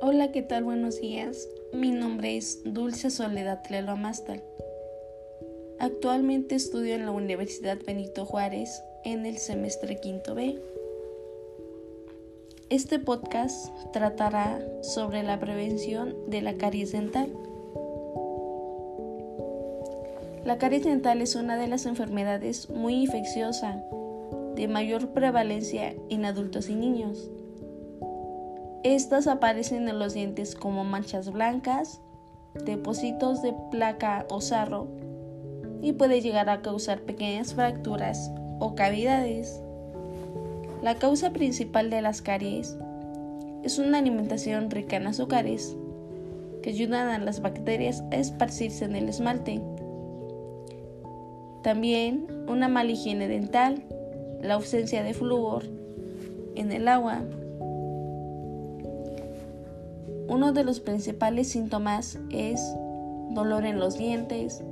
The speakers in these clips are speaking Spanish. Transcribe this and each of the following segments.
Hola, ¿qué tal? Buenos días. Mi nombre es Dulce Soledad Lelo Amastal. Actualmente estudio en la Universidad Benito Juárez en el semestre quinto B. Este podcast tratará sobre la prevención de la caries dental. La caries dental es una de las enfermedades muy infecciosa, de mayor prevalencia en adultos y niños. Estas aparecen en los dientes como manchas blancas, depósitos de placa o sarro y puede llegar a causar pequeñas fracturas o cavidades. La causa principal de las caries es una alimentación rica en azúcares que ayudan a las bacterias a esparcirse en el esmalte. También una mala higiene dental, la ausencia de flúor en el agua uno de los principales síntomas es dolor en los dientes,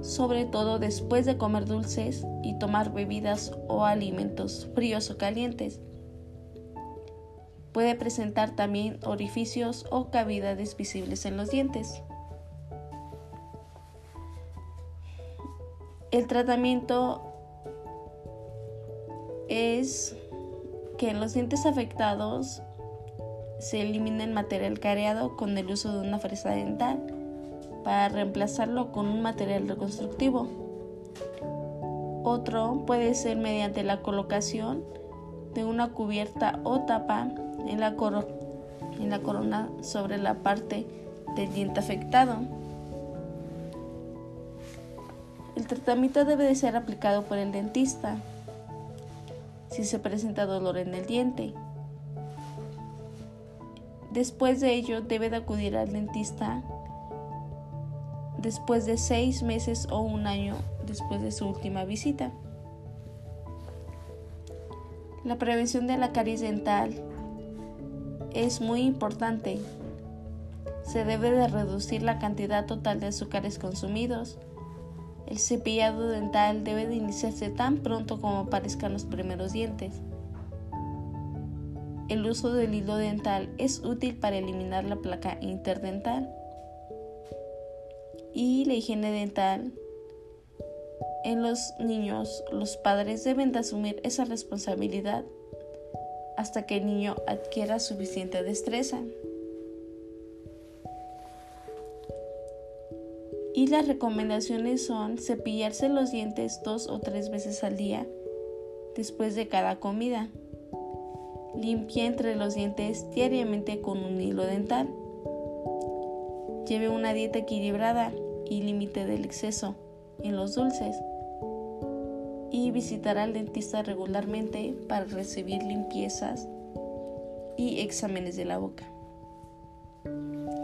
sobre todo después de comer dulces y tomar bebidas o alimentos fríos o calientes. Puede presentar también orificios o cavidades visibles en los dientes. El tratamiento es que en los dientes afectados se elimina el material careado con el uso de una fresa dental para reemplazarlo con un material reconstructivo. Otro puede ser mediante la colocación de una cubierta o tapa en la, corona sobre la parte del diente afectado. El tratamiento debe de ser aplicado por el dentista si se presenta dolor en el diente Después de ello debe de acudir al dentista después de seis meses o un año después de su última visita. La prevención de la caries dental es muy importante. Se debe de reducir la cantidad total de azúcares consumidos. El cepillado dental debe de iniciarse tan pronto como aparezcan los primeros dientes. El uso del hilo dental es útil para eliminar la placa interdental. Y la higiene dental. En los niños, los padres deben de asumir esa responsabilidad hasta que el niño adquiera suficiente destreza. Y las recomendaciones son cepillarse los dientes dos o tres veces al día después de cada comida. Limpie entre los dientes diariamente con un hilo dental. Lleve una dieta equilibrada y límite del exceso en los dulces. Y visitará al dentista regularmente para recibir limpiezas y exámenes de la boca.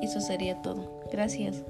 Eso sería todo. Gracias.